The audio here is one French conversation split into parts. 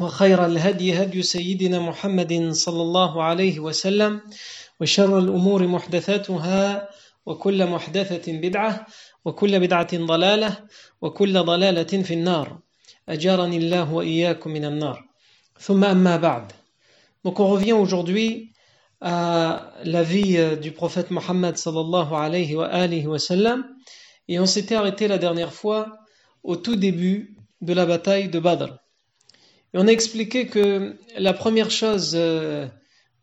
وخير الهدي هدي سيدنا محمد صلى الله عليه وسلم وشر الأمور محدثاتها وكل محدثة بدعة وكل بدعة ضلالة وكل ضلالة في النار أجارني الله وإياكم من النار ثم أما بعد Donc on revient aujourd'hui à la vie du prophète Mohammed sallallahu alayhi wa alihi wa sallam et on s'était arrêté la dernière fois au tout début de la bataille de Badr. On a expliqué que la première chose, euh,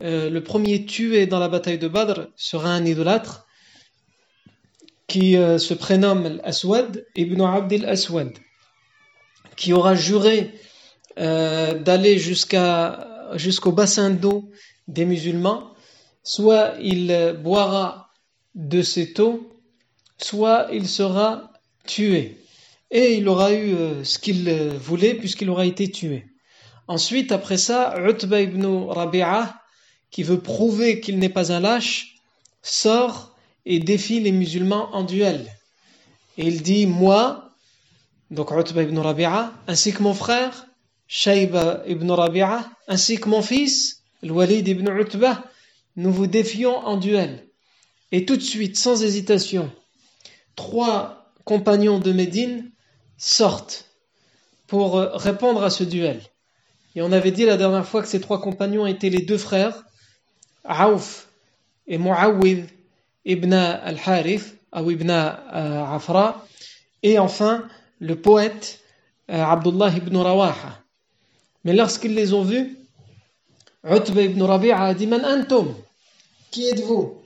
euh, le premier tué dans la bataille de Badr sera un idolâtre qui euh, se prénomme Aswad ibn Abdel Aswad, qui aura juré d'aller jusqu'au bassin d'eau des musulmans, soit il boira de cette eau, soit il sera tué. Et il aura eu ce qu'il voulait puisqu'il aura été tué. Ensuite, après ça, Utba ibn Rabi'a, qui veut prouver qu'il n'est pas un lâche, sort et défie les musulmans en duel. Et il dit, moi, donc Utba ibn Rabi'a, ainsi que mon frère, Shayba ibn Rabi'a, ainsi que mon fils, Walid ibn Utba, nous vous défions en duel. Et tout de suite, sans hésitation, trois compagnons de Médine sortent pour répondre à ce duel. Et on avait dit la dernière fois que ces trois compagnons étaient les deux frères, Aouf et Muawid ibn al-Harith, ou ibn Afra, et enfin le poète Abdullah ibn Rawaha. Mais lorsqu'ils les ont vus, Utba ibn Rabi'a a dit Man antum? Qui êtes-vous?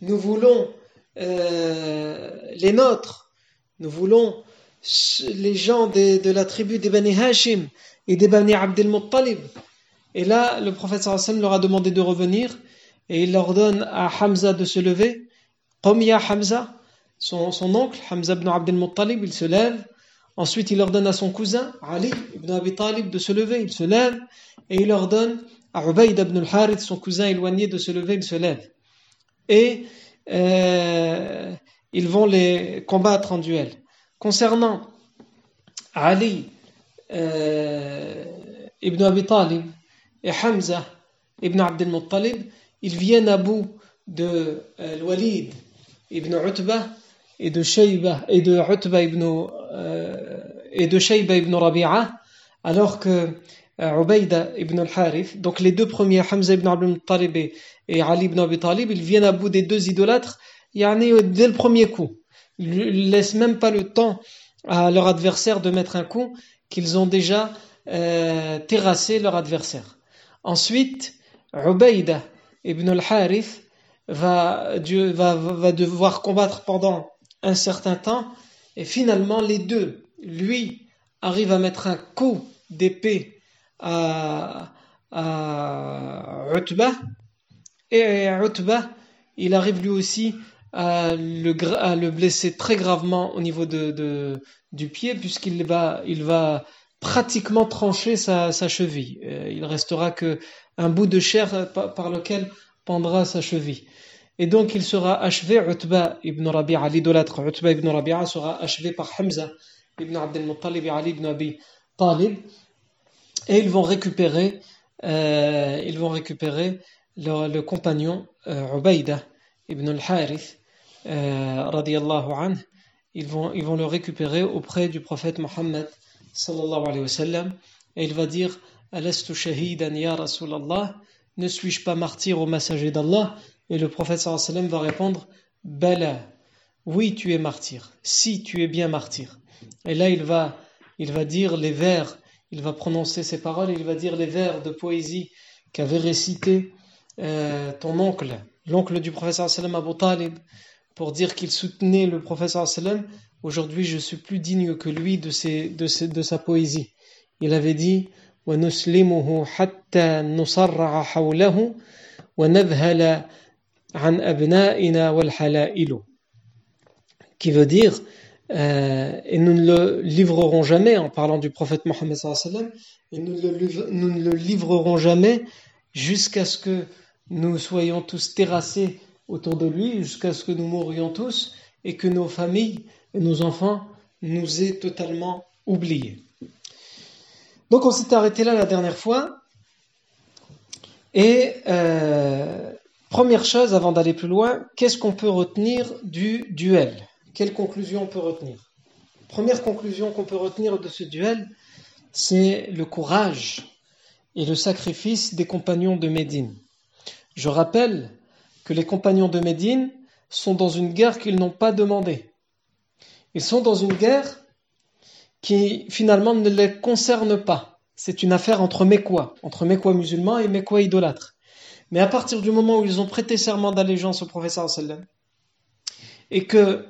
Nous voulons euh, les nôtres, nous voulons les gens de, la tribu des Bani Hashim et des Bani Abdel Muttalib. Et là, le prophète sallam leur a demandé de revenir et il leur donne à Hamza de se lever. Qawmiya Hamza, son, son oncle, Hamza ibn Abdel Muttalib, il se lève. Ensuite, il leur donne à son cousin, Ali ibn Abi Talib, de se lever, il se lève. Et il leur donne à Ubayd ibn al-Harith, son cousin éloigné, de se lever, il se lève. Et euh, ils vont les combattre en duel. Concernant Ali euh, Ibn Abi Talib et Hamza Ibn Abdel Muttalib, ils viennent à bout de euh, Ibn Utbah et de Shayba de Ibn euh, de Shayba Ibn Rabi'a, alors que euh, Ubayda Ibn al-Harith, donc les deux premiers, Hamza Ibn Abdel Muttalib et Ali Ibn Abi Talib, ils viennent à bout des deux idolâtres, yani, dès le premier coup. Ils laissent même pas le temps à leur adversaire de mettre un coup qu'ils ont déjà euh, terrassé leur adversaire. Ensuite, Ubayda ibn al-Harith va, va, va devoir combattre pendant un certain temps et finalement les deux, lui, arrive à mettre un coup d'épée à, à Utbah et Utbah, il arrive lui aussi à le, blesser très gravement au niveau de, du pied puisqu'il va, il va pratiquement trancher sa, cheville. Euh, il restera que un bout de chair par, par lequel pendra sa cheville. Et donc il sera achevé, Utba ibn Rabi'a, l'idolâtre Utba ibn Rabi'a sera achevé par Hamza ibn Abdel Muttalib et Ali ibn Abi Talib. Et ils vont récupérer, euh, ils vont récupérer le, compagnon euh, Ubaïda ibn al-Harith, euh, radiallahu. Ils vont, ils vont le récupérer auprès du prophète Mohammed sallallahu alayhi wa sallam. Et il va dire Alastu shahidan ya Ne suis-je pas martyr au messager d'Allah? Et le prophète sallallahu alayhi va répondre Bala, oui, tu es martyr. Si tu es bien martyr. Et là, il va, il va dire les vers, il va prononcer ces paroles, il va dire les vers de poésie qu'avait récité euh, ton oncle, l'oncle du professeur sallam Abu Talib, pour dire qu'il soutenait le professeur sallam. Aujourd'hui, je suis plus digne que lui de, ses, de, ses, de sa poésie. Il avait dit وَنُسْلِمُهُ حَتَّى نُصَرَّعَ حَوْلَهُ وَنَذْهَلَ عَنْ أَبْنَائِنَا وَالْحَلَائِلُ qui veut dire euh, et nous ne le livrerons jamais en parlant du prophète Mohammed et nous, le, nous ne le livrerons jamais jusqu'à ce que nous soyons tous terrassés autour de lui, jusqu'à ce que nous mourions tous et que nos familles et nos enfants nous aient totalement oubliés. Donc on s'est arrêté là la dernière fois. Et euh, première chose, avant d'aller plus loin, qu'est-ce qu'on peut retenir du duel? Quelle conclusion on peut retenir? Première conclusion qu'on peut retenir de ce duel, c'est le courage et le sacrifice des compagnons de Médine. Je rappelle que les compagnons de Médine sont dans une guerre qu'ils n'ont pas demandée. Ils sont dans une guerre qui finalement ne les concerne pas. C'est une affaire entre Mécois, entre Mécois musulmans et Mécois idolâtres. Mais à partir du moment où ils ont prêté serment d'allégeance au professeur sallam et que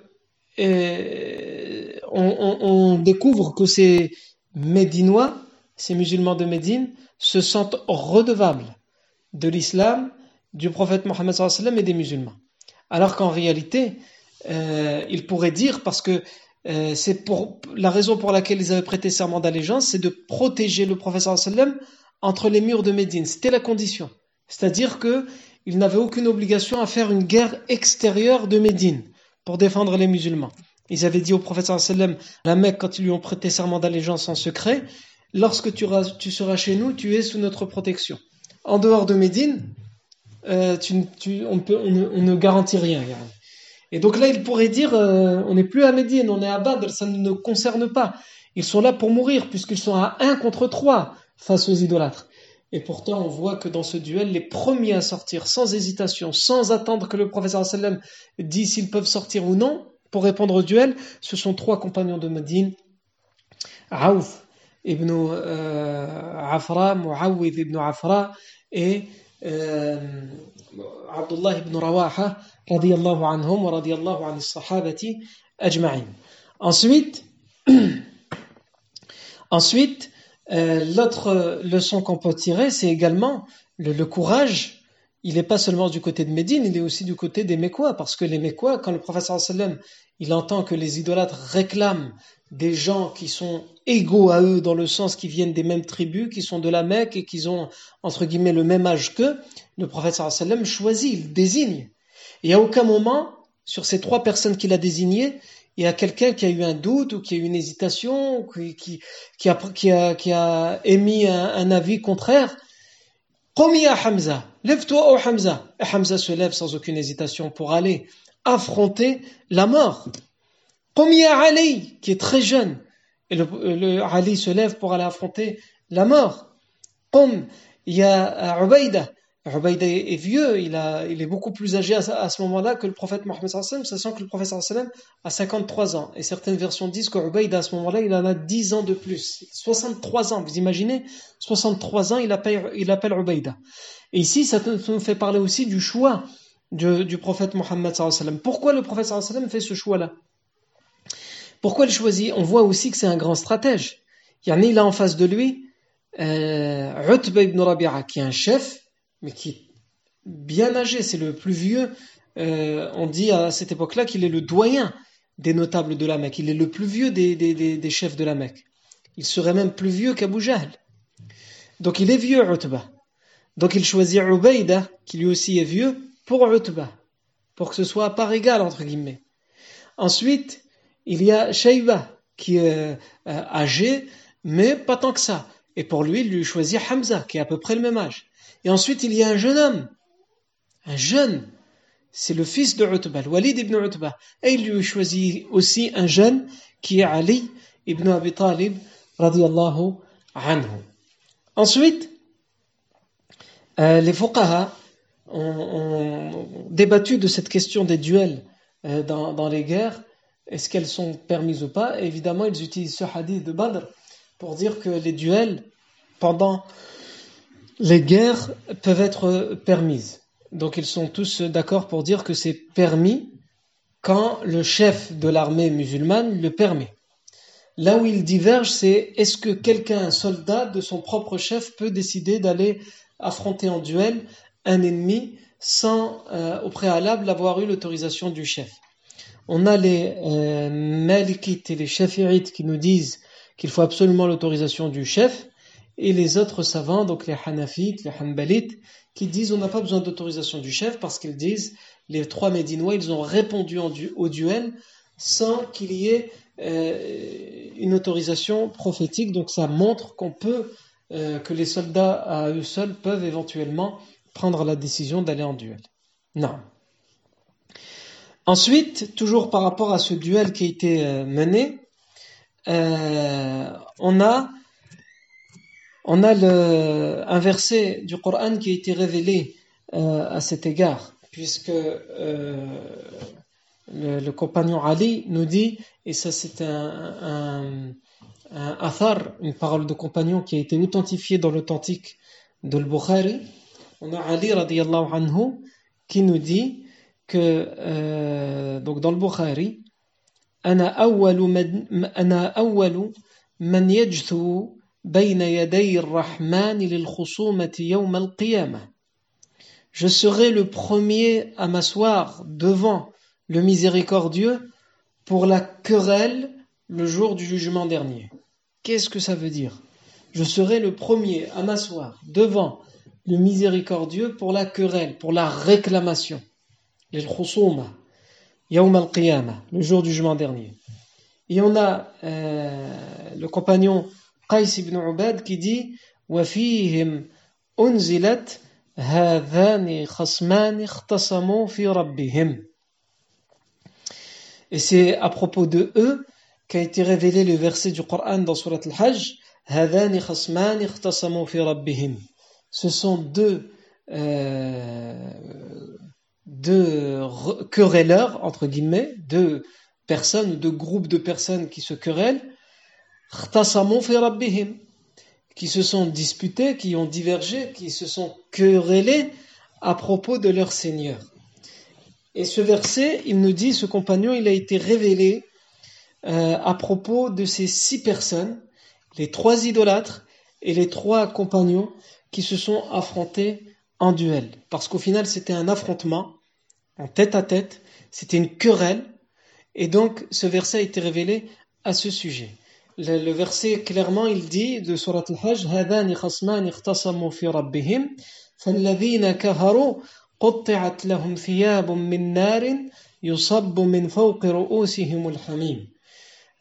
on, découvre que ces Médinois, ces musulmans de Médine, se sentent redevables de l'islam, du prophète Mohammed et des musulmans. Alors qu'en réalité, euh, ils pourraient dire, parce que euh, c'est pour la raison pour laquelle ils avaient prêté serment d'allégeance, c'est de protéger le prophète entre les murs de Médine. C'était la condition. C'est-à-dire qu'ils n'avaient aucune obligation à faire une guerre extérieure de Médine pour défendre les musulmans. Ils avaient dit au prophète la Mecque, quand ils lui ont prêté serment d'allégeance en secret, lorsque tu, seras chez nous, tu es sous notre protection. En dehors de Médine, euh, on, ne, garantit rien. Et donc là, il pourrait dire, euh, on n'est plus à Médine, on est à Badr, ça ne nous concerne pas. Ils sont là pour mourir, puisqu'ils sont à un contre trois face aux idolâtres. Et pourtant, on voit que dans ce duel, les premiers à sortir, sans hésitation, sans attendre que le professeur sallam dise s'ils peuvent sortir ou non, pour répondre au duel, ce sont trois compagnons de Médine, Aouf ibn euh, Afra, ibn Afra et Abdullah ibn Rawaha radiyallahu anhum wa radiyallahu an sahabati ajma'in. Ensuite, ensuite euh, l'autre leçon qu'on peut tirer, c'est également le, le courage il n'est pas seulement du côté de Médine, il est aussi du côté des Mécois, parce que les Mécois, quand le professeur sallam il entend que les idolâtres réclament des gens qui sont égaux à eux dans le sens qu'ils viennent des mêmes tribus, qui sont de la Mecque et qui ont entre guillemets le même âge qu'eux, le prophète sallam choisit, il désigne. Et à aucun moment, sur ces trois personnes qu'il a désignées, il y a quelqu'un qui a eu un doute ou qui a eu une hésitation, qui, qui, a, qui, a, qui a, émis un avis contraire. Qomiya Hamza, lève-toi oh Hamza. Et Hamza se lève sans aucune hésitation pour aller affronter la mort. Qomiya Ali, qui est très jeune. Et le, Ali se lève pour aller affronter la mort. Qom, il y a Ubaïda. Ubaïda est vieux, il, a, il est beaucoup plus âgé à, ce moment-là que le prophète Mohammed sallam, sachant que le prophète sallam a 53 ans. Et certaines versions disent que Ubaïda à ce moment-là, il en a 10 ans de plus. 63 ans, vous imaginez? 63 ans, il appelle, il. Et ici, ça nous fait parler aussi du choix du, du prophète Mohammed sallam. Pourquoi le prophète sallam fait ce choix-là? Pourquoi il choisit? On voit aussi que c'est un grand stratège. Il y en a en face de lui, euh, Utba ibn Rabi'a, qui est un chef, mais qui est bien âgé, c'est le plus vieux. Euh, on dit à cette époque-là qu'il est le doyen des notables de la Mecque, il est le plus vieux des, des, des, chefs de la Mecque. Il serait même plus vieux qu'Abu Jahl. Donc il est vieux, Utba. Donc il choisit Ubaïda, qui lui aussi est vieux, pour Utba. pour que ce soit à part égale, entre guillemets. Ensuite, il y a Shayba, qui est euh, âgé, mais pas tant que ça. Et pour lui, il lui choisit Hamza, qui est à peu près le même âge. Et ensuite, il y a un jeune homme, un jeune, c'est le fils de Utba, Walid ibn Utba. Et il lui choisit aussi un jeune qui est Ali ibn Abi Talib, radiallahu anhu. Ensuite, euh, les fuqaha ont, débattu de cette question des duels euh, dans, les guerres. Est-ce qu'elles sont permises ou pas? Évidemment, ils utilisent ce hadith de Badr pour dire que les duels pendant les guerres peuvent être permises. Donc ils sont tous d'accord pour dire que c'est permis quand le chef de l'armée musulmane le permet. Là où ils divergent, c'est est-ce que quelqu'un, un soldat de son propre chef, peut décider d'aller affronter en duel un ennemi sans euh, au préalable avoir eu l'autorisation du chef? On a les euh, Malikites et les Shafi'ites qui nous disent qu'il faut absolument l'autorisation du chef, et les autres savants, donc les Hanafites, les Hanbalites, qui disent on n'a pas besoin d'autorisation du chef parce qu'ils disent les trois Médinois, ils ont répondu au duel sans qu'il y ait euh, une autorisation prophétique. Donc ça montre qu'on peut, euh, que les soldats à eux seuls peuvent éventuellement prendre la décision d'aller en duel. Non. Ensuite, toujours par rapport à ce duel qui a été euh, mené, on a on a le, un verset du Coran qui a été révélé à cet égard, puisque le, compagnon Ali nous dit, et ça c'est un, un, athar, une parole de compagnon qui a été authentifiée dans l'authentique de Bukhari. On a Ali radiallahu anhu qui nous dit que euh, donc dans le Bukhari أنا أول من أنا أول من يجثو بين يدي الرحمن للخصومة يوم القيامة Je serai le premier à m'asseoir devant le miséricordieux pour la querelle le jour du jugement dernier. Qu'est-ce que ça veut dire Je serai le premier à m'asseoir devant le miséricordieux pour la querelle, pour la réclamation. Le jour du jugement dernier. Et on a euh, le compagnon Qais ibn Ubad qui dit وفيهم أنزلت هذان خصمان اختصموا في ربهم et c'est à propos de eux qu'a été révélé le verset du Coran dans Surat al-Hajj Ce sont deux, euh, deux querelleurs, entre guillemets, deux personnes, deux groupes de personnes qui se querellent, qui se sont disputés, qui ont divergé, qui se sont querellés à propos de leur Seigneur. Et ce verset, il nous dit, ce compagnon, il a été révélé euh, à propos de ces six personnes, les trois idolâtres et les trois compagnons qui se sont affrontés en duel. Parce qu'au final, c'était un affrontement, en tête à tête, c'était une querelle, et donc ce verset a été révélé à ce sujet. Le, verset, clairement, il dit de Surat al-Hajj, قطعت لهم ثياب من نار يصب من فوق رؤوسهم الحميم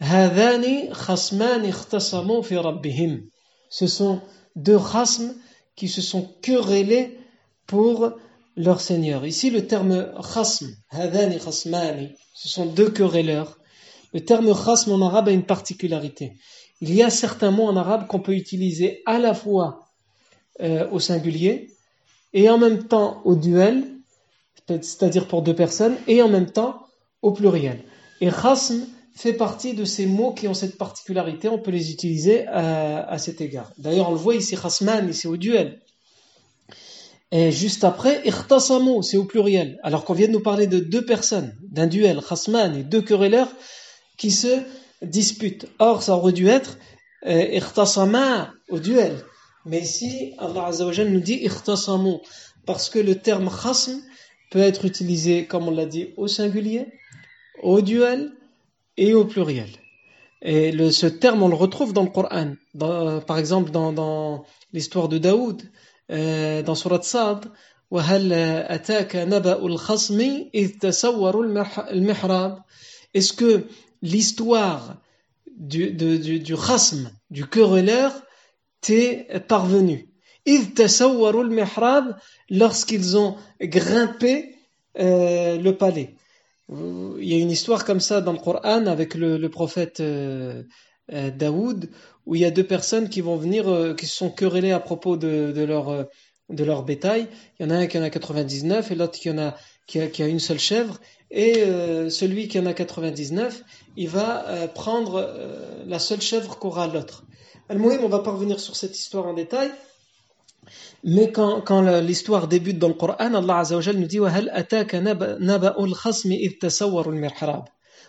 هذان خصمان اختصموا في ربهم Ce sont deux khasms qui se sont querellés pour leur Seigneur. Ici, le terme khasm, hadani khasmani, ce sont deux querelleurs. Le terme khasm en arabe a une particularité. Il y a certains mots en arabe qu'on peut utiliser à la fois euh, au singulier et en même temps au duel, c'est-à-dire pour deux personnes, et en même temps au pluriel. Et khasm fait partie de ces mots qui ont cette particularité, on peut les utiliser à, à cet égard. D'ailleurs, on le voit ici, khasman, ici au duel. Et juste après, ikhtasamu, c'est au pluriel. Alors qu'on vient de nous parler de deux personnes, d'un duel, khasman, et deux querelleurs qui se disputent. Or, ça aurait dû être euh, au duel. Mais ici, Allah Azzawajal nous dit ikhtasamu, parce que le terme khasm peut être utilisé, comme on l'a dit, au singulier, au duel et au pluriel. Et ce terme, on le retrouve dans le Coran. Par exemple, dans, l'histoire de Daoud, euh, dans Surat Sad, Est-ce que l'histoire du, du, du khasm, du querelleur, t'est parvenue lorsqu'ils ont grimpé euh, le palais. Il y a une histoire comme ça dans le Coran avec le, prophète euh, euh, Daoud, où il y a deux personnes qui vont venir, qui se sont querellées à propos de, de leur, de leur bétail. Il y en a un qui en a 99 et l'autre qui en a, qui a, qui a une seule chèvre. Et euh, celui qui en a 99, il va euh, prendre euh, la seule chèvre qu'aura l'autre. Al-Mouhim, on va pas revenir sur cette histoire en détail. Mais quand, quand l'histoire débute dans le Coran, Allah Azza wa nous dit وَهَلْ أَتَاكَ نَبَأُ الْخَصْمِ إِذْ تَسَوَّرُوا الْمِحْرَابِ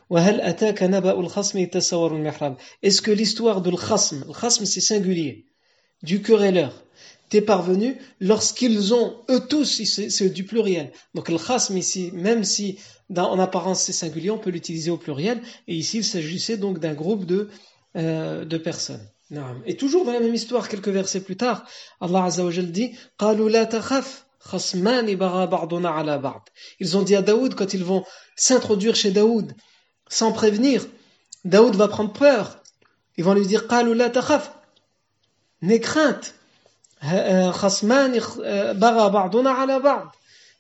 وَهَلْ أَتَاكَ نَبَأُ الْخَصْمِ إِذْ تَسَوَّرُوا الْمِحْرَابِ Est-ce que l'histoire de l'khasm, le khasm c'est singulier, du querelleur, t'est parvenu lorsqu'ils ont, eux tous, c'est du pluriel. Donc le khasm ici, même si en apparence c'est singulier, on peut l'utiliser au pluriel, et ici il s'agissait donc d'un groupe de, euh, de personnes. Et toujours dans la même histoire, quelques versets plus tard, Allah Azza wa Jal dit Ils ont dit à Daoud, quand ils vont s'introduire chez Daoud, sans prévenir, Daoud va prendre peur. Ils vont lui dire N'aie crainte.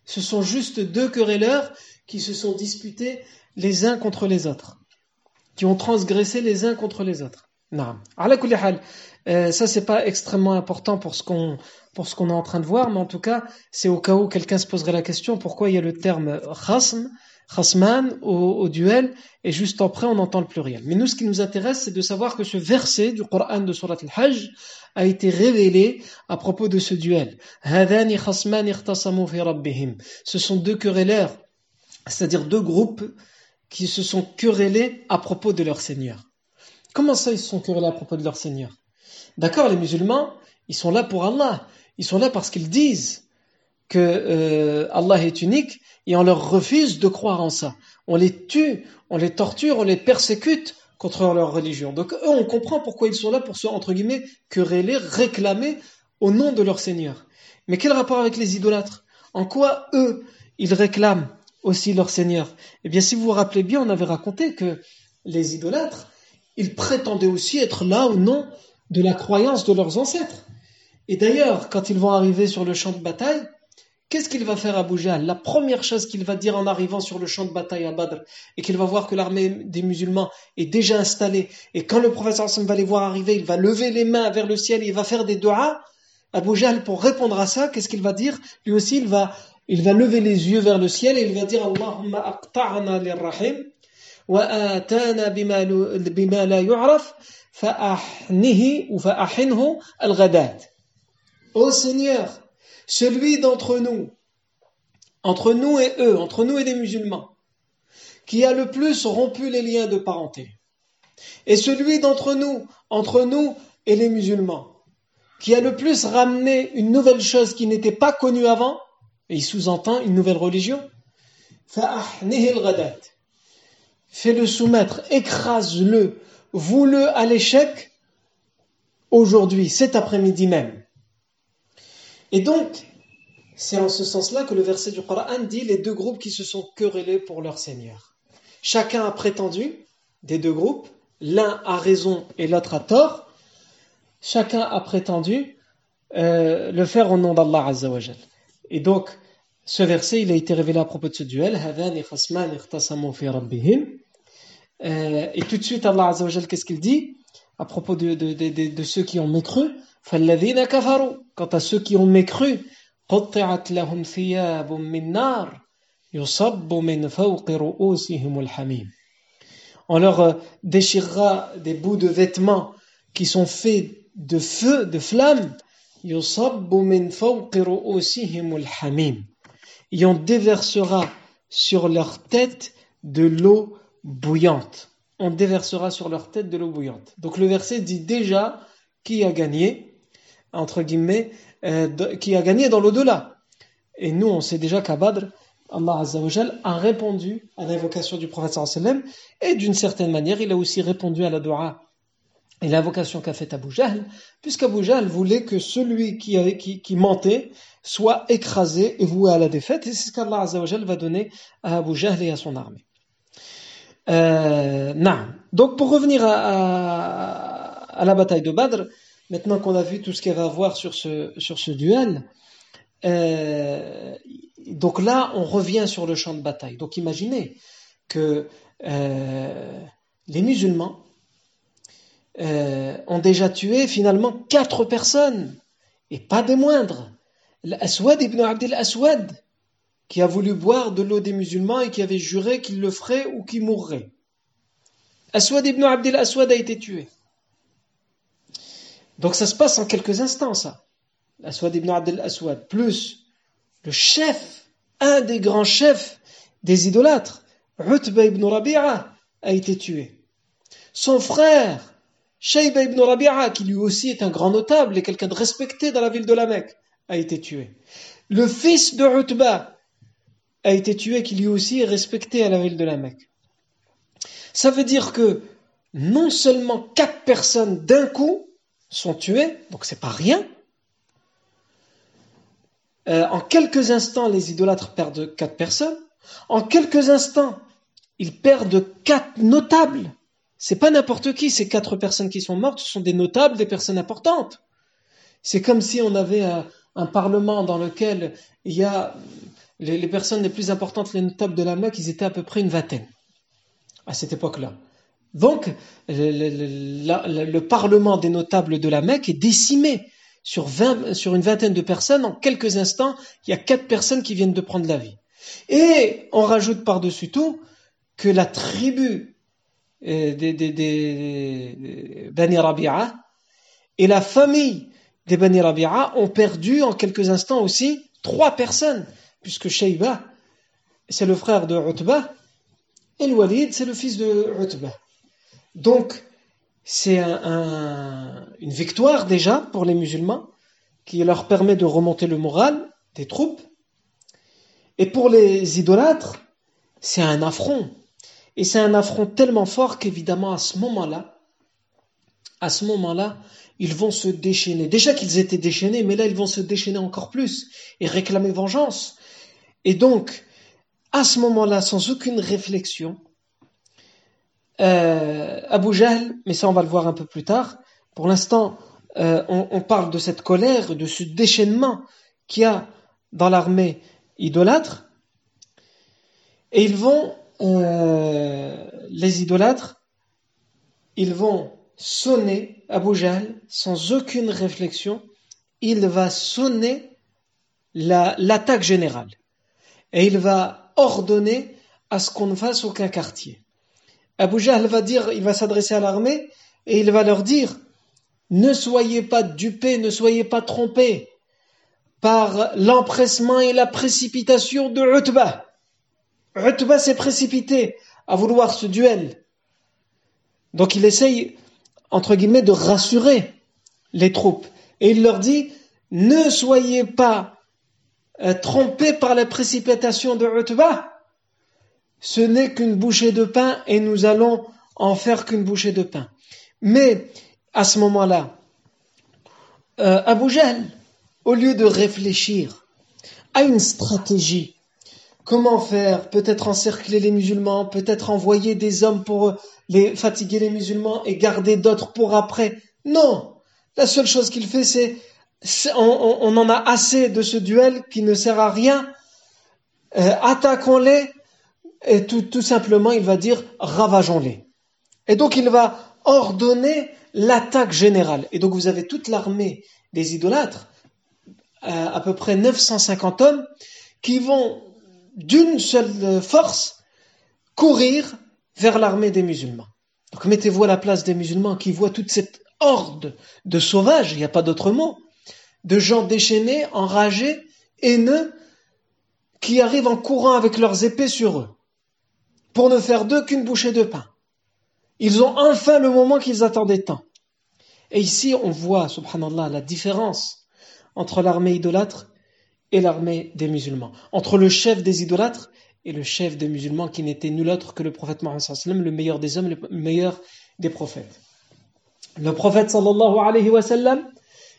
Ce sont juste deux querelleurs qui se sont disputés les uns contre les autres, qui ont transgressé les uns contre les autres. Non. Euh, ça c'est pas extrêmement important pour ce qu'on pour ce qu'on est en train de voir, mais en tout cas c'est au cas où quelqu'un se poserait la question pourquoi il y a le terme khasm, khasman au, duel et juste après on entend le pluriel. Mais nous ce qui nous intéresse c'est de savoir que ce verset du Coran de Surat al-Hajj a été révélé à propos de ce duel. Ce sont deux querelleurs, c'est-à-dire deux groupes qui se sont querellés à propos de leur Seigneur. Comment ça, ils se sont querellés à propos de leur Seigneur? D'accord, les musulmans, ils sont là pour Allah. Ils sont là parce qu'ils disent que euh, Allah est unique et on leur refuse de croire en ça. On les tue, on les torture, on les persécute contre leur religion. Donc eux, on comprend pourquoi ils sont là pour se, entre guillemets, quereller, réclamer au nom de leur Seigneur. Mais quel rapport avec les idolâtres? En quoi eux, ils réclament aussi leur Seigneur Eh bien, si vous vous rappelez bien, on avait raconté que les idolâtres, ils prétendaient aussi être là au nom de la croyance de leurs ancêtres. Et d'ailleurs, quand ils vont arriver sur le champ de bataille, qu'est-ce qu'il va faire à Jahl La première chose qu'il va dire en arrivant sur le champ de bataille à Badr, et qu'il va voir que l'armée des musulmans est déjà installée, et quand le professeur Hassan va les voir arriver, il va lever les mains vers le ciel, et il va faire des doigts. Abu Jahl, pour répondre à ça, qu'est-ce qu'il va dire? Lui aussi, il va, il va lever les yeux vers le ciel et il va dire Allahumma aqta'na lirrahim wa atana bima, la yu'raf fa'ahnihi ou fa'ahinhu al-ghadad. Ô Seigneur, celui d'entre nous, entre nous et eux, entre nous et les musulmans, qui a le plus rompu les liens de parenté, et celui d'entre nous, entre nous et les musulmans, qui a le plus ramené une nouvelle chose qui n'était pas connue avant, et il sous-entend une nouvelle religion. Fais-le soumettre, écrase-le, voue-le à l'échec aujourd'hui, cet après-midi même. Et donc, c'est en ce sens-là que le verset du Coran dit les deux groupes qui se sont querellés pour leur Seigneur. Chacun a prétendu, des deux groupes, l'un a raison et l'autre a tort, chacun a prétendu euh, le faire au nom d'Allah Azzawajal. Et donc, ce verset, il a été révélé à propos de ce duel. Euh, et tout de suite, Allah Azza wa qu'est-ce qu'il dit? À propos de, de, de, de, ceux qui ont mécru. Quant à ceux qui ont mécru, on leur euh, déchirera des bouts de vêtements qui sont faits de feu, de flammes. Et on déversera sur leur tête de l'eau bouillante. On déversera sur leur tête de l'eau bouillante. Donc le verset dit déjà qui a gagné, entre guillemets, euh, qui a gagné dans l'au-delà. Et nous, on sait déjà qu'à Badr, Allah Azzawajal a répondu à l'invocation du prophète et d'une certaine manière, il a aussi répondu à la dua et l'invocation qu'a faite Abu Jahl, puisqu'Abu Jahl voulait que celui qui, mentait soit écrasé et voué à la défaite, et c'est ce qu'Allah va donner à Abu Jahl et à son armée. Euh, Donc pour revenir à, à, à, la bataille de Badr, maintenant qu'on a vu tout ce qu'il va avoir sur ce, sur ce duel, euh, donc là on revient sur le champ de bataille. Donc imaginez que euh, les musulmans euh, ont déjà tué finalement quatre personnes, et pas des moindres. L'Aswad ibn Abdel Aswad, qui a voulu boire de l'eau des musulmans et qui avait juré qu'il le ferait ou qu'il mourrait. Aswad ibn Abdel Aswad a été tué. Donc ça se passe en quelques instants, ça. Aswad ibn Abdel Aswad, plus le chef, un des grands chefs des idolâtres, Utba ibn Rabi'a, a été tué. Son frère, Shayba ibn Rabi'a, qui lui aussi est un grand notable et quelqu'un de respecté dans la ville de la Mecque, a été tué. Le fils de Utba a été tué, qui lui aussi est respecté à la ville de la Mecque. Ça veut dire que non seulement quatre personnes d'un coup sont tuées, donc c'est pas rien. Euh, en quelques instants, les idolâtres perdent quatre personnes. En quelques instants, ils perdent quatre notables. C'est pas n'importe qui, ces quatre personnes qui sont mortes, ce sont des notables, des personnes importantes. C'est comme si on avait un, parlement dans lequel il y a les, personnes les plus importantes, les notables de la Mecque, ils étaient à peu près une vingtaine à cette époque-là. Donc, le, parlement des notables de la Mecque est décimé sur, sur une vingtaine de personnes. En quelques instants, il y a quatre personnes qui viennent de prendre la vie. Et on rajoute par-dessus tout que la tribu des, des, des, Bani Rabi'a et la famille des Bani Rabi'a ont perdu en quelques instants aussi trois personnes, puisque Shayba, c'est le frère de Utba, et le Walid, c'est le fils de Utba. Donc, c'est un, une victoire déjà pour les musulmans, qui leur permet de remonter le moral des troupes. Et pour les idolâtres, c'est un affront. Et c'est un affront tellement fort qu'évidemment, à ce moment-là, à ce moment-là, ils vont se déchaîner. Déjà qu'ils étaient déchaînés, mais là, ils vont se déchaîner encore plus et réclamer vengeance. Et donc, à ce moment-là, sans aucune réflexion, euh, Abu Jahl, mais ça on va le voir un peu plus tard, pour l'instant, euh, on, on, parle de cette colère, de ce déchaînement qu'il y a dans l'armée idolâtre, et ils vont euh, les idolâtres, ils vont sonner Abu Jahl sans aucune réflexion, il va sonner l'attaque générale. Et il va ordonner à ce qu'on ne fasse aucun quartier. Abu Jahl va dire, il va s'adresser à l'armée et il va leur dire, ne soyez pas dupés, ne soyez pas trompés par l'empressement et la précipitation de Utbah. Utba s'est précipité à vouloir ce duel. Donc il essaye, entre guillemets, de rassurer les troupes. Et il leur dit, ne soyez pas euh, trompés par la précipitation de Utba. Ce n'est qu'une bouchée de pain et nous allons en faire qu'une bouchée de pain. Mais à ce moment-là, euh, au lieu de réfléchir à une stratégie Comment faire? Peut-être encercler les musulmans, peut-être envoyer des hommes pour les fatiguer les musulmans et garder d'autres pour après. Non, la seule chose qu'il fait, c'est on, en a assez de ce duel qui ne sert à rien. Euh, attaquons-les et tout, simplement, il va dire ravageons-les. Et donc il va ordonner l'attaque générale. Et donc vous avez toute l'armée des idolâtres, euh, à peu près 950 hommes, qui vont d'une seule force courir vers l'armée des musulmans. Donc mettez-vous à la place des musulmans qui voient toute cette horde de sauvages, il n'y a pas d'autre mot, de gens déchaînés, enragés, haineux, qui arrivent en courant avec leurs épées sur eux, pour ne faire d'eux qu'une bouchée de pain. Ils ont enfin le moment qu'ils attendaient tant. Et ici, on voit, subhanallah, la différence entre l'armée idolâtre et l'armée des musulmans, entre le chef des idolâtres et le chef des musulmans qui n'était nul autre que le prophète Mohammed le meilleur des hommes, le meilleur des prophètes. le prophète sallallahu alayhi wa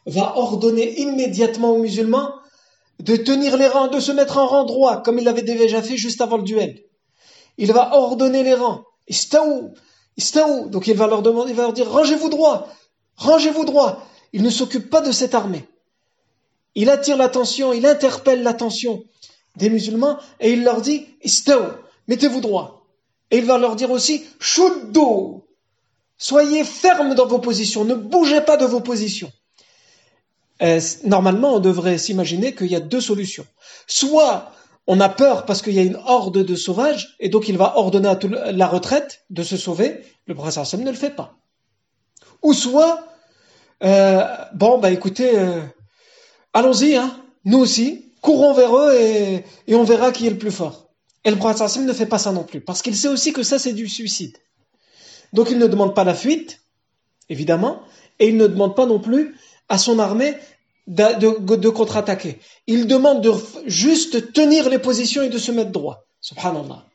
va ordonner immédiatement aux musulmans de tenir les rangs, de se mettre en rang droit, comme il l'avait déjà fait juste avant le duel. Il va ordonner les rangs. Istaou, istaou. Donc il va leur demander, il va leur dire, rangez-vous droit, rangez-vous droit. Il ne s'occupe pas de cette armée. Il attire l'attention, il interpelle l'attention des musulmans et il leur dit, istaou, mettez-vous droit. Et il va leur dire aussi, shuddu, soyez fermes dans vos positions, ne bougez pas de vos positions. Euh, normalement, on devrait s'imaginer qu'il y a deux solutions. Soit on a peur parce qu'il y a une horde de sauvages, et donc il va ordonner à la retraite de se sauver, le prophète ne le fait pas. Ou soit, euh, bon, bah écoutez, euh, allons-y, hein, nous aussi, courons vers eux et, on verra qui est le plus fort. Et le prophète ne fait pas ça non plus, parce qu'il sait aussi que ça c'est du suicide. Donc il ne demande pas la fuite, évidemment, et il ne demande pas non plus à son armée de, de, contre-attaquer. Il demande de juste tenir les positions et de se mettre droit. Subhanallah.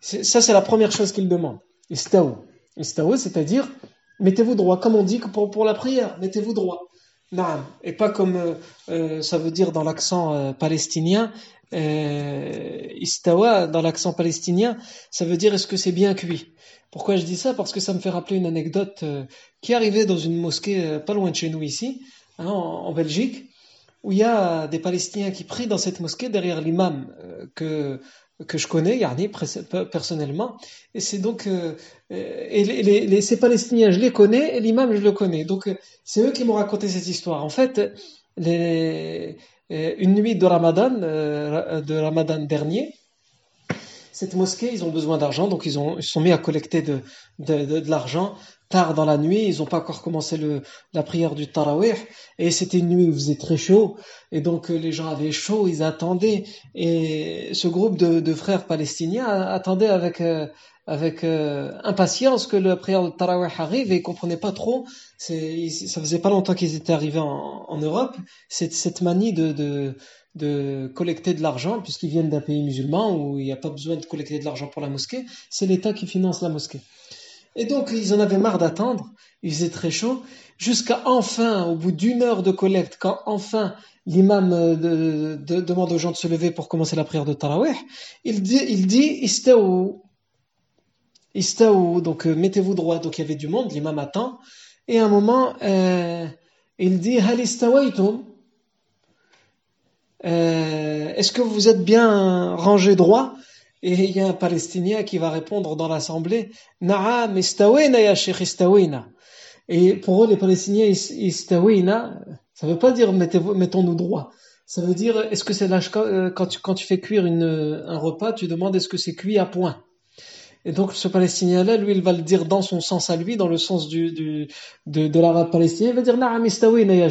Ça, c'est la première chose qu'il demande. Istaou. Istaou, c'est-à-dire, mettez-vous droit, comme on dit pour, pour la prière, mettez-vous droit. Et pas comme euh, euh, ça veut dire dans l'accent euh, palestinien, istawa, dans l'accent palestinien, ça veut dire est-ce que c'est bien cuit? Pourquoi je dis ça? Parce que ça me fait rappeler une anecdote qui est arrivée dans une mosquée pas loin de chez nous ici. Hein, en, Belgique, où il y a des Palestiniens qui prient dans cette mosquée derrière l'imam que que je connais, Yarni, personnellement. Et c'est donc, euh, et les, ces Palestiniens, je les connais, et l'imam, je le connais. Donc, c'est eux qui m'ont raconté cette histoire. En fait, les, euh, une nuit de Ramadan, de Ramadan dernier, cette mosquée, ils ont besoin d'argent, donc ils, ont, ils sont mis à collecter de, de l'argent tard dans la nuit, ils n'ont pas encore commencé la prière du Tarawih, et c'était une nuit où il faisait très chaud, et donc euh, les gens avaient chaud, ils attendaient, et ce groupe de, frères palestiniens attendait avec, euh, euh, impatience que la prière du Tarawih arrive, et ils comprenaient pas trop, ça faisait pas longtemps qu'ils étaient arrivés en, Europe, cette, cette manie de, de collecter de l'argent, puisqu'ils viennent d'un pays musulman où il n'y a pas besoin de collecter de l'argent pour la mosquée, c'est l'État qui finance la mosquée. Et donc, ils en avaient marre d'attendre, il faisait très chaud, jusqu'à enfin, au bout d'une heure de collecte, quand enfin l'imam euh, de, demande aux gens de se lever pour commencer la prière de Tarawih, il dit, il dit Istaou. Istaou, donc euh, mettez-vous droit. Donc il y avait du monde, l'imam attend, et à un moment, euh, il dit Hal Est-ce que vous êtes bien rangé droit? Et il y a un Palestinien qui va répondre dans l'assemblée, Na'am istawina ya sheikh istawina. Et pour eux, les Palestiniens, istawina, ça veut pas dire mettons-nous droit. Ça veut dire, est-ce que c'est là, quand tu, quand tu fais cuire un repas, tu demandes est-ce que c'est cuit à point? Et donc ce Palestinien-là, lui, il va le dire dans son sens à lui, dans le sens du, du de, de l'arabe palestinien. Il va dire Na'am ya.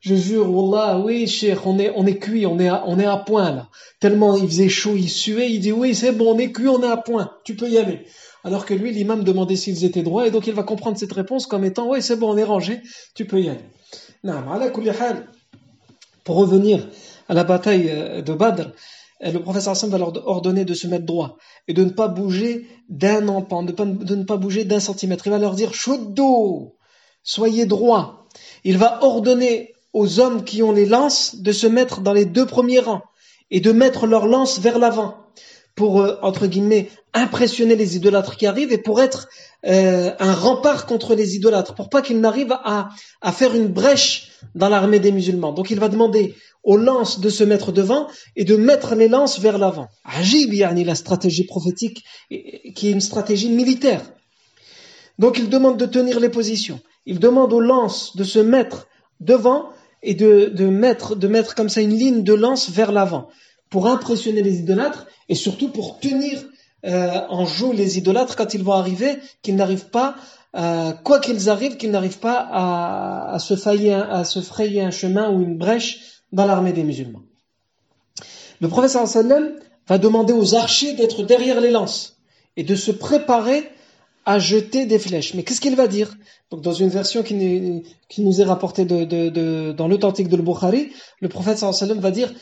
Je jure, Wallah, oui, sheikh, on est, on est cuit, on est, à, on est à point là. Tellement il faisait chaud, il suait, il dit oui, c'est bon, on est cuit, on est à point, tu peux y aller. Alors que lui, l'imam demandait s'ils étaient droits, et donc il va comprendre cette réponse comme étant oui, c'est bon, on est rangé, tu peux y aller. Na'am. Pour revenir à la bataille euh, de Badr, le professeur Hassan va leur ordonner de se mettre droit et de ne pas bouger d'un empan, de, ne pas bouger d'un centimètre. Il va leur dire d'eau, soyez droit. Il va ordonner aux hommes qui ont les lances de se mettre dans les deux premiers rangs et de mettre leurs lances vers l'avant pour, euh, entre guillemets, impressionner les idolâtres qui arrivent et pour être euh, un rempart contre les idolâtres, pour pas qu'ils n'arrivent à faire une brèche dans l'armée des musulmans. Donc il va demander aux lances de se mettre devant et de mettre les lances vers l'avant. Ajib, yani la stratégie prophétique qui est une stratégie militaire. Donc il demande de tenir les positions. Il demande aux lances de se mettre devant et de, mettre, de mettre comme ça une ligne de lance vers l'avant pour impressionner les idolâtres et surtout pour tenir euh, en joue les idolâtres quand ils vont arriver, qu'ils n'arrivent pas, euh, quoi qu'ils arrivent, qu'ils n'arrivent pas à, se failler, à se frayer un chemin ou une brèche dans l'armée des musulmans. Le prophète sallam va demander aux archers d'être derrière les lances et de se préparer à jeter des flèches. Mais qu'est-ce qu'il va dire? Donc dans une version qui, qui nous est rapportée de, de, de, dans l'authentique de Bukhari, le prophète sallam va dire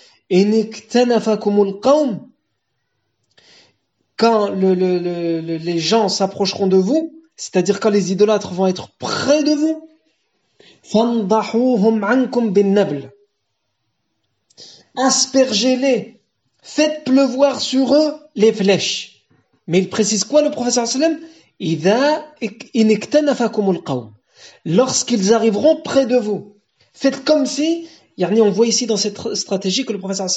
quand le, le, le, les gens s'approcheront de vous, c'est-à-dire quand les idolâtres vont être près de vous, aspergez-les, faites pleuvoir sur eux les flèches. Mais il précise quoi le professeur Lorsqu'ils arriveront près de vous, faites comme si, on voit ici dans cette stratégie que le professeur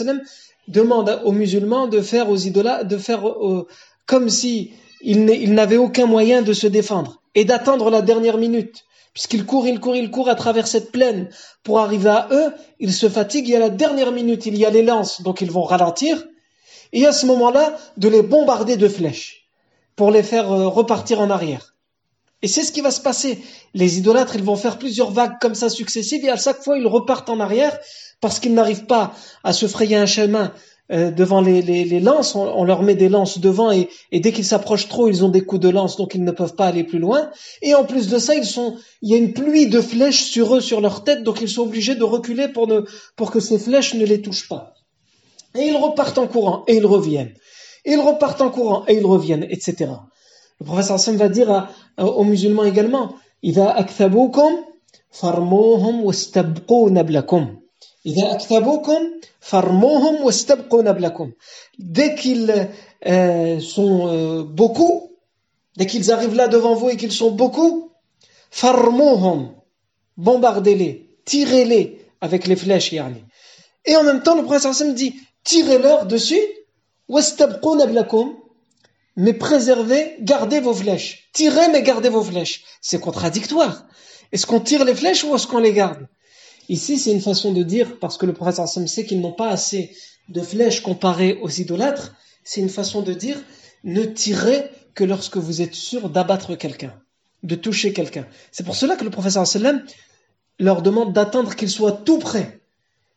demande aux musulmans de faire aux idolâtres, de faire comme si ils n'avaient aucun moyen de se défendre et d'attendre la dernière minute. Puisqu'ils courent, ils courent, ils courent à travers cette plaine pour arriver à eux, ils se fatiguent et à la dernière minute, il y a les lances, donc ils vont ralentir. Et à ce moment-là, de les bombarder de flèches pour les faire euh, repartir en arrière. Et c'est ce qui va se passer. Les idolâtres, ils vont faire plusieurs vagues comme ça successives et à chaque fois, ils repartent en arrière parce qu'ils n'arrivent pas à se frayer un chemin euh, devant les, les, lances, on, leur met des lances devant et, dès qu'ils s'approchent trop, ils ont des coups de lance, donc ils ne peuvent pas aller plus loin. Et en plus de ça, ils sont, il y a une pluie de flèches sur eux, sur leur tête, donc ils sont obligés de reculer pour, ne, pour que ces flèches ne les touchent pas. Et ils repartent en courant et ils reviennent. Et ils repartent en courant et ils reviennent, etc. Le professeur Hassan va dire aux musulmans également, « farmuhum Dès qu'ils euh, sont euh, beaucoup, dès qu'ils arrivent là devant vous et qu'ils sont beaucoup, farmuhum, bombardez-les, tirez-les avec les flèches, yani. Et en même temps, le prophète sallam dit, tirez-leur dessus, mais préservez, gardez vos flèches. Tirez, mais gardez vos flèches. C'est contradictoire. Est-ce qu'on tire les flèches ou est-ce qu'on les garde? Ici, c'est une façon de dire, parce que le prophète sait qu'ils n'ont pas assez de flèches comparées aux idolâtres, c'est une façon de dire, ne tirez que lorsque vous êtes sûr d'abattre quelqu'un, de toucher quelqu'un. C'est pour cela que le prophète sallam leur demande d'attendre qu'ils soient tout prêts.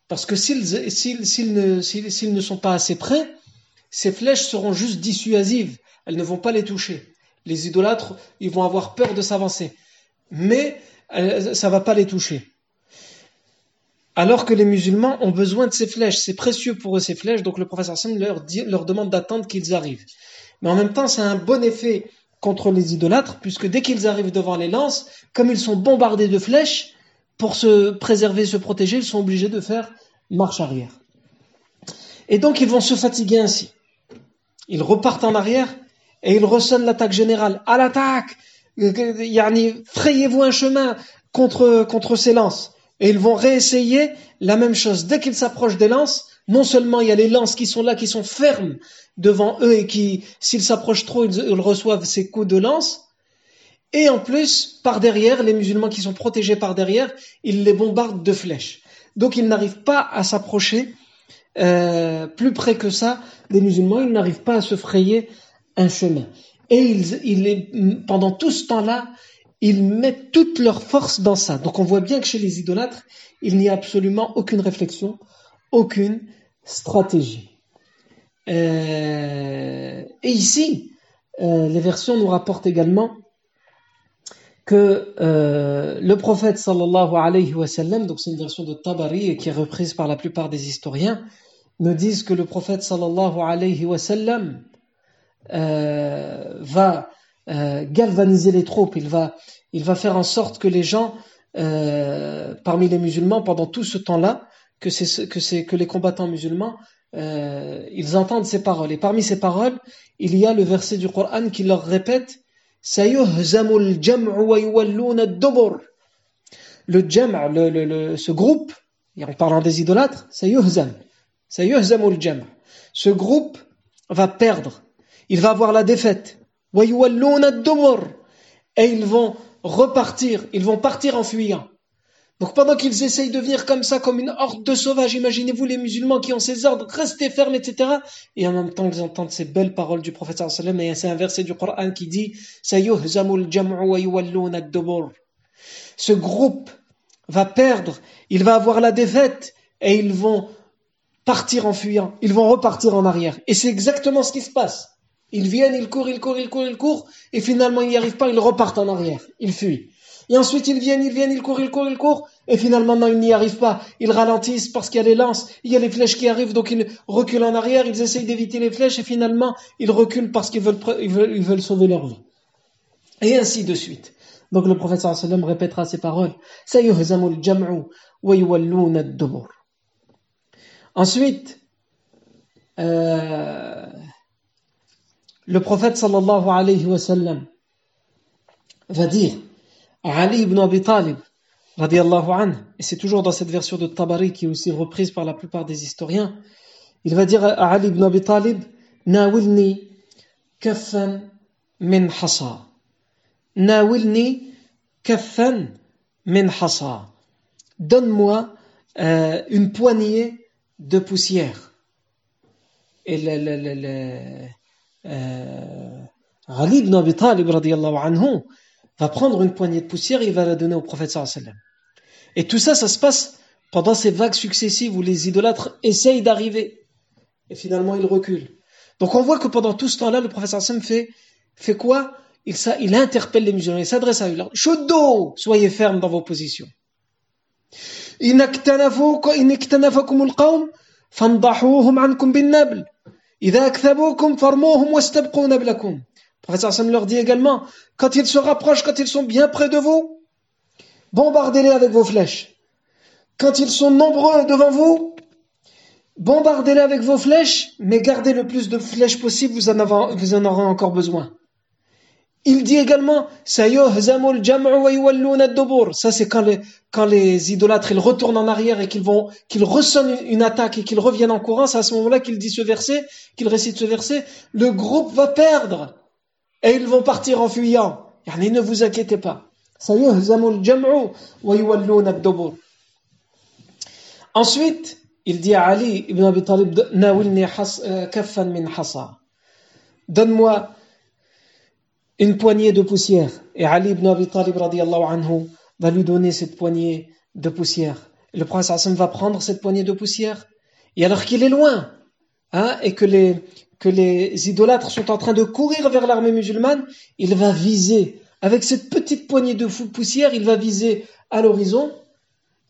Parce que s'ils ne, ne sont pas assez prêts, ces flèches seront juste dissuasives. Elles ne vont pas les toucher. Les idolâtres, ils vont avoir peur de s'avancer. Mais euh, ça ne va pas les toucher. Alors que les musulmans ont besoin de ces flèches, c'est précieux pour eux ces flèches, donc le professeur Hassan leur, demande d'attendre qu'ils arrivent. Mais en même temps, c'est un bon effet contre les idolâtres, puisque dès qu'ils arrivent devant les lances, comme ils sont bombardés de flèches, pour se préserver, se protéger, ils sont obligés de faire marche arrière. Et donc ils vont se fatiguer ainsi. Ils repartent en arrière et ils ressonnent l'attaque générale. À l'attaque Frayez-vous un chemin contre, contre ces lances. Et ils vont réessayer la même chose. Dès qu'ils s'approchent des lances, non seulement il y a les lances qui sont là, qui sont fermes devant eux et qui, s'ils s'approchent trop, ils, reçoivent ces coups de lance. Et en plus, par derrière, les musulmans qui sont protégés par derrière, ils les bombardent de flèches. Donc ils n'arrivent pas à s'approcher euh, plus près que ça des musulmans, ils n'arrivent pas à se frayer un chemin. Et ils, pendant tout ce temps-là, ils mettent toute leur force dans ça. Donc on voit bien que chez les idolâtres, il n'y a absolument aucune réflexion, aucune stratégie. Euh, et ici, euh, les versions nous rapportent également que euh, le prophète sallallahu alayhi wa sallam, donc c'est une version de Tabari qui est reprise par la plupart des historiens, nous disent que le prophète sallallahu alayhi wa sallam va euh, galvaniser les troupes, il va, il va faire en sorte que les gens, euh, parmi les musulmans, pendant tout ce temps-là, que, c'est, que, c'est, que les combattants musulmans, euh, ils entendent ces paroles. Et parmi ces paroles, il y a le verset du Coran qui leur répète le jam', le, le, le, ce groupe, en parlant des idolâtres. Ce groupe va perdre. Il va avoir la défaite. Et ils vont repartir, ils vont partir en fuyant. Donc pendant qu'ils essayent de venir comme ça, comme une horde de sauvages, imaginez-vous les musulmans qui ont ces ordres, restez fermes, etc. Et en même temps, ils entendent ces belles paroles du prophète sallam, et c'est un verset du Coran qui dit Ce groupe va perdre, il va avoir la défaite, et ils vont partir en fuyant, ils vont repartir en arrière. Et c'est exactement ce qui se passe. Ils viennent, ils courent, ils courent, ils courent, ils courent, et finalement ils n'y arrivent pas, ils repartent en arrière, ils fuient. Et ensuite ils viennent, ils viennent, ils courent, ils courent, ils courent, et finalement non, ils n'y arrivent pas. Ils ralentissent parce qu'il y a les lances, il y a les flèches qui arrivent, donc ils reculent en arrière, ils essayent d'éviter les flèches, et finalement ils reculent parce qu'ils veulent, ils veulent, sauver leur vie. Et ainsi de suite. Donc le prophète sallallahu alayhi sallam répétera ces paroles. Ensuite, euh, le prophète sallallahu alayhi wa sallam va dire à Ali ibn Abi Talib, radiallahu et c'est toujours dans cette version de Tabari qui est aussi reprise par la plupart des historiens, il va dire à Ali ibn Abi Talib, Nawilni kaffan min hasa. Nawilni kaffan min hasa. Donne-moi euh, une poignée de poussière. Et le euh, Ali ibn Abi Talib anhu va prendre une poignée de poussière et va la donner au prophète sallallahu Et tout ça, ça se passe pendant ces vagues successives où les idolâtres essayent d'arriver. Et finalement, ils reculent. Donc on voit que pendant tout ce temps-là, le prophète sallallahu fait, fait quoi? Il interpelle les musulmans, il s'adresse à eux. Chaudo, soyez fermes dans vos positions. Prophète leur dit également, quand ils se rapprochent, quand ils sont bien près de vous, bombardez-les avec vos flèches. Quand ils sont nombreux devant vous, bombardez-les avec vos flèches, mais gardez le plus de flèches possible, vous en aurez encore besoin. Il dit également, ça c'est quand les, quand les idolâtres ils retournent en arrière et qu'ils vont, qu'ils ressonnent une attaque et qu'ils reviennent en courant, c'est à ce moment-là qu'il dit ce verset, qu'il récite ce verset, le groupe va perdre et ils vont partir en fuyant. ne vous inquiétez pas. Ensuite, il dit à Ali ibn Abi Talib, donne-moi une poignée de poussière. Et Ali ibn Abi Talib anhu va lui donner cette poignée de poussière. Le prophète Hassan va prendre cette poignée de poussière. Et alors qu'il est loin, hein, et que les, que les idolâtres sont en train de courir vers l'armée musulmane, il va viser, avec cette petite poignée de poussière, il va viser à l'horizon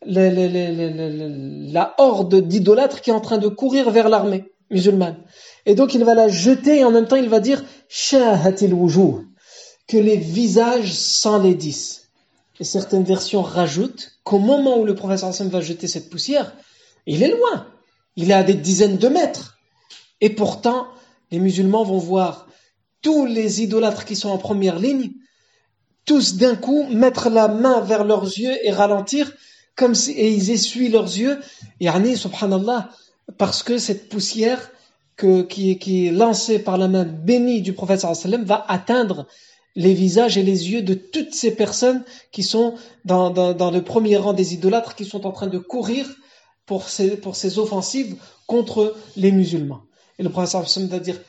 la horde d'idolâtres qui est en train de courir vers l'armée musulmane. Et donc il va la jeter et en même temps il va dire Shahatil wujuh que les visages s'enlaidissent. Et certaines versions rajoutent qu'au moment où le professeur Hassan va jeter cette poussière, il est loin. Il est à des dizaines de mètres. Et pourtant, les musulmans vont voir tous les idolâtres qui sont en première ligne, tous d'un coup mettre la main vers leurs yeux et ralentir, comme si, et ils essuient leurs yeux. Et subhanallah, parce que cette poussière que, qui, est lancée par la main bénie du prophète va atteindre les visages et les yeux de toutes ces personnes qui sont dans, le premier rang des idolâtres, qui sont en train de courir pour ces, pour ces offensives contre les musulmans. Et le prophète va dire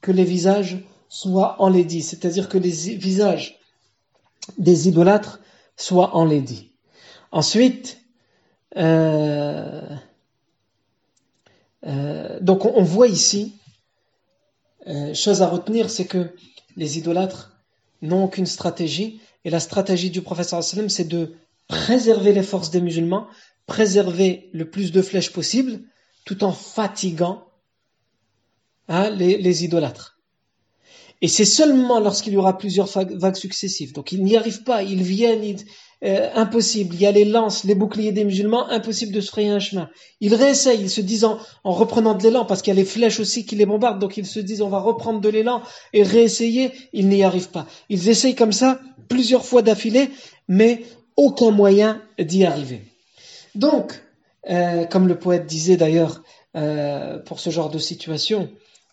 que les visages soient enlaidis, c'est-à-dire que les visages des idolâtres soient enlaidis. Ensuite, euh, euh, donc on, voit ici, euh, chose à retenir, c'est que les idolâtres n'ont aucune stratégie. Et la stratégie du prophète c'est de préserver les forces des musulmans, préserver le plus de flèches possible, tout en fatiguant hein, les, idolâtres. Et c'est seulement lorsqu'il y aura plusieurs vagues successives. Donc ils n'y arrivent pas, ils viennent, euh, impossible. Il y a les lances, les boucliers des musulmans, impossible de se frayer un chemin. Ils réessayent, ils se disent en, reprenant de l'élan, parce qu'il y a les flèches aussi qui les bombardent, donc ils se disent on va reprendre de l'élan et réessayer, ils n'y arrivent pas. Ils essayent comme ça plusieurs fois d'affilée, mais aucun moyen d'y arriver. Donc, euh, comme le poète disait d'ailleurs euh, pour ce genre de situation,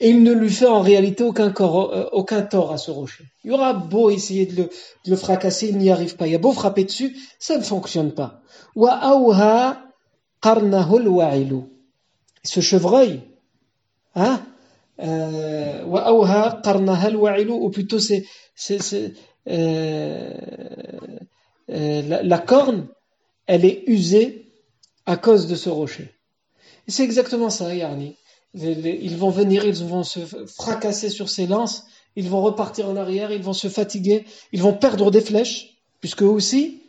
et il ne lui fait en réalité aucun, euh, aucun tort à ce rocher. Il y aura beau essayer de le, fracasser, il n'y arrive pas. Il y a beau frapper dessus, ça ne fonctionne pas. Ce chevreuil, hein, euh, ou plutôt euh, la, corne, elle est usée à cause de ce rocher. C'est exactement ça, Yarni. Ils vont venir, ils vont se fracasser sur ces lances, ils vont repartir en arrière, ils vont se fatiguer, ils vont perdre des flèches, puisque aussi,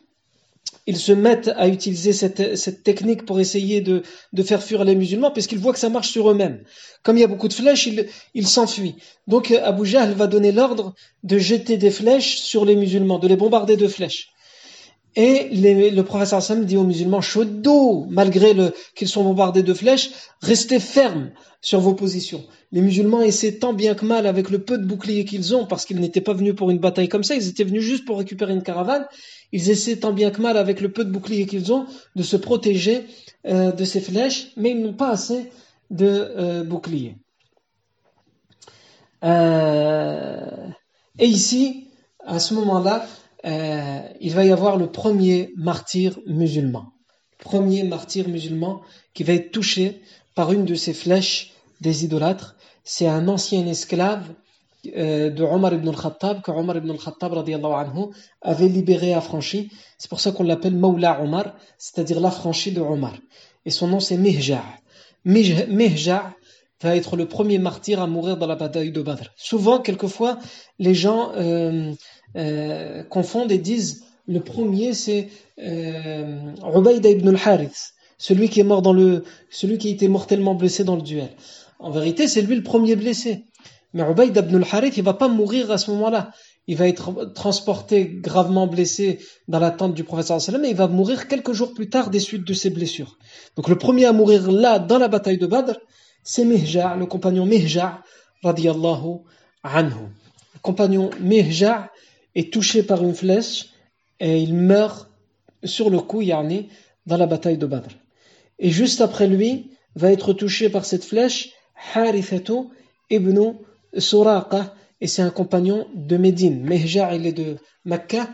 ils se mettent à utiliser cette, technique pour essayer de, faire fuir les musulmans, puisqu'ils voient que ça marche sur eux-mêmes. Comme il y a beaucoup de flèches, ils, s'enfuient. Donc Abu Jahl va donner l'ordre de jeter des flèches sur les musulmans, de les bombarder de flèches. Et le professeur Sam dit aux musulmans, chaud d'eau, malgré qu'ils sont bombardés de flèches, restez fermes sur vos positions. Les musulmans essaient tant bien que mal avec le peu de boucliers qu'ils ont, parce qu'ils n'étaient pas venus pour une bataille comme ça, ils étaient venus juste pour récupérer une caravane, ils essaient tant bien que mal avec le peu de boucliers qu'ils ont de se protéger euh, de ces flèches, mais ils n'ont pas assez de euh, boucliers. Euh, et ici, à ce moment-là, euh, il va y avoir le premier martyr musulman. Premier martyr musulman qui va être touché par une de ces flèches des idolâtres. C'est un ancien esclave euh, de Omar ibn al-Khattab, que Omar ibn al-Khattab anhu, avait libéré, affranchi. C'est pour ça qu'on l'appelle Mawla Omar, c'est-à-dire l'affranchi de Omar. Et son nom c'est Mihja'. Mihja' va être le premier martyr à mourir dans la bataille de Badr. Souvent, quelquefois, les gens euh, euh, confondent et disent le premier c'est euh, Ubayda ibn al-Harith, celui qui est mort dans le, celui qui a été mortellement blessé dans le duel. En vérité, c'est lui le premier blessé. Mais Ubayda ibn al-Harith, il va pas mourir à ce moment-là. Il va être transporté gravement blessé dans la tente du prophète sallam et il va mourir quelques jours plus tard des suites de ses blessures. Donc le premier à mourir là, dans la bataille de Badr, c'est Mihja', le compagnon Mihja' radiallahu anhu. Le compagnon Mihja' est touché par une flèche et il meurt sur le coup, yani, dans la bataille de Badr. Et juste après lui, va être touché par cette flèche Harithatu ibn Suraqa, et c'est un compagnon de Médine. Mihja' il est de Mecca,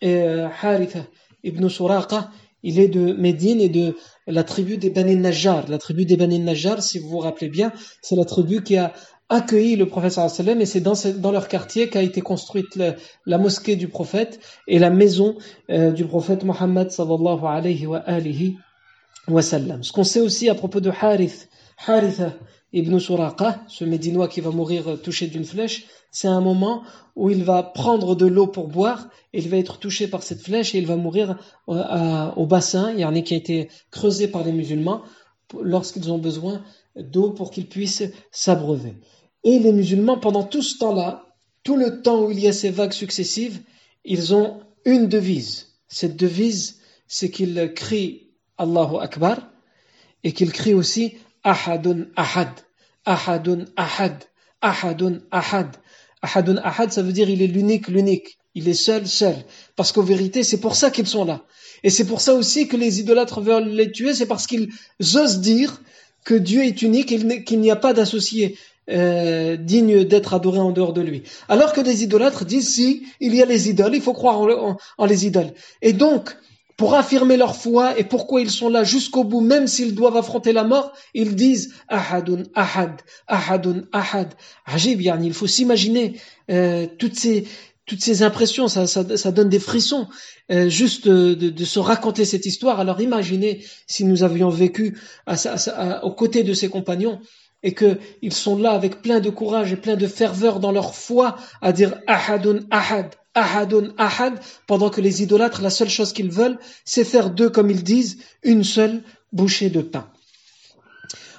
et euh, Haritha ibn Suraqa, il est de Médine et de la tribu des Bani Najjar. La tribu des Bani Najjar, si vous vous rappelez bien, c'est la tribu qui a accueilli le prophète sallam et c'est dans, leur quartier qu'a été construite la, mosquée du prophète et la maison euh, du prophète Mohammed sallallahu alayhi wa alihi wa sallam. Ce qu'on sait aussi à propos de Harith, Haritha ibn Suraqa, ce médinois qui va mourir touché d'une flèche, c'est un moment où il va prendre de l'eau pour boire et il va être touché par cette flèche et il va mourir euh, au bassin, yani qui a été creusé par les musulmans lorsqu'ils ont besoin d'eau pour qu'ils puissent s'abreuver. Et les musulmans, pendant tout ce temps-là, tout le temps où il y a ces vagues successives, ils ont une devise. Cette devise, c'est qu'ils crient Allahu Akbar et qu'ils crient aussi Ahadun Ahad, Ahadun Ahad, Ahadun Ahad. Ahadun Ahad, ça veut dire il est l'unique, l'unique. Il est seul, seul. Parce qu'en vérité, c'est pour ça qu'ils sont là. Et c'est pour ça aussi que les idolâtres veulent les tuer, c'est parce qu'ils osent dire que Dieu est unique et qu'il n'y a pas d'associé euh, digne d'être adoré en dehors de lui. Alors que les idolâtres disent si il y a les idoles, il faut croire en, les idoles. Et donc, pour affirmer leur foi et pourquoi ils sont là jusqu'au bout, même s'ils doivent affronter la mort, ils disent Ahadun Ahad, Ahadun Ahad. Ajib, yani, il faut s'imaginer euh, toutes ces toutes ces impressions, ça, ça, ça donne des frissons. Euh, juste de, de, se raconter cette histoire. Alors imaginez si nous avions vécu à, à, aux côtés de ces compagnons et qu'ils sont là avec plein de courage et plein de ferveur dans leur foi à dire Ahadun Ahad, Ahadun Ahad, pendant que les idolâtres, la seule chose qu'ils veulent, c'est faire d'eux, comme ils disent, une seule bouchée de pain.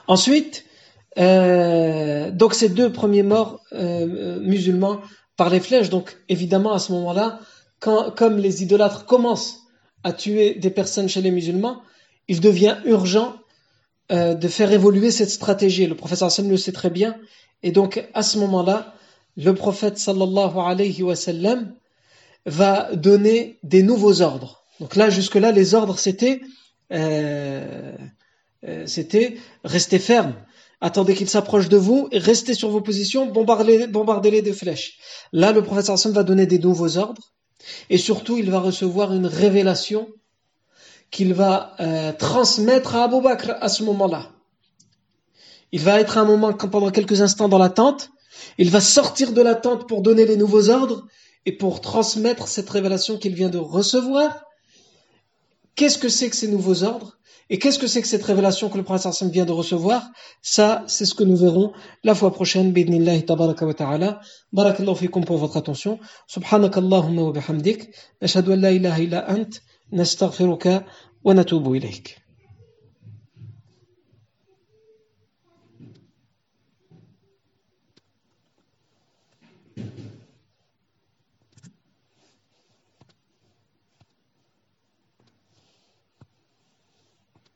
Ensuite, euh, donc ces deux premiers morts euh, musulmans par les flèches, donc évidemment à ce moment-là, comme les idolâtres commencent à tuer des personnes chez les musulmans, il devient urgent euh, de faire évoluer cette stratégie. Le professeur Hassan le sait très bien. Et donc, à ce moment-là, le prophète sallallahu alayhi wa sallam va donner des nouveaux ordres. Donc là, jusque-là, les ordres, c'était euh, euh c'était rester ferme. Attendez qu'ils s'approchent de vous, restez sur vos positions, bombardez-les bombardez de flèches. Là, le prophète sallallahu va donner des nouveaux ordres. Et surtout, il va recevoir une révélation qu'il va euh, transmettre à Abu Bakr à ce moment-là. Il va être un moment pendant quelques instants dans la tente. Il va sortir de la tente pour donner les nouveaux ordres et pour transmettre cette révélation qu'il vient de recevoir. Qu'est-ce que c'est que ces nouveaux ordres? Et qu'est-ce que c'est que cette révélation que le prophète vient de recevoir? Ça, c'est ce que nous verrons la fois prochaine. Bidnillahi tabaraka wa ta'ala. Barakallahu fikum pour votre attention. Subhanakallahumma wa bihamdik. نستغفرك ونتوب إليك.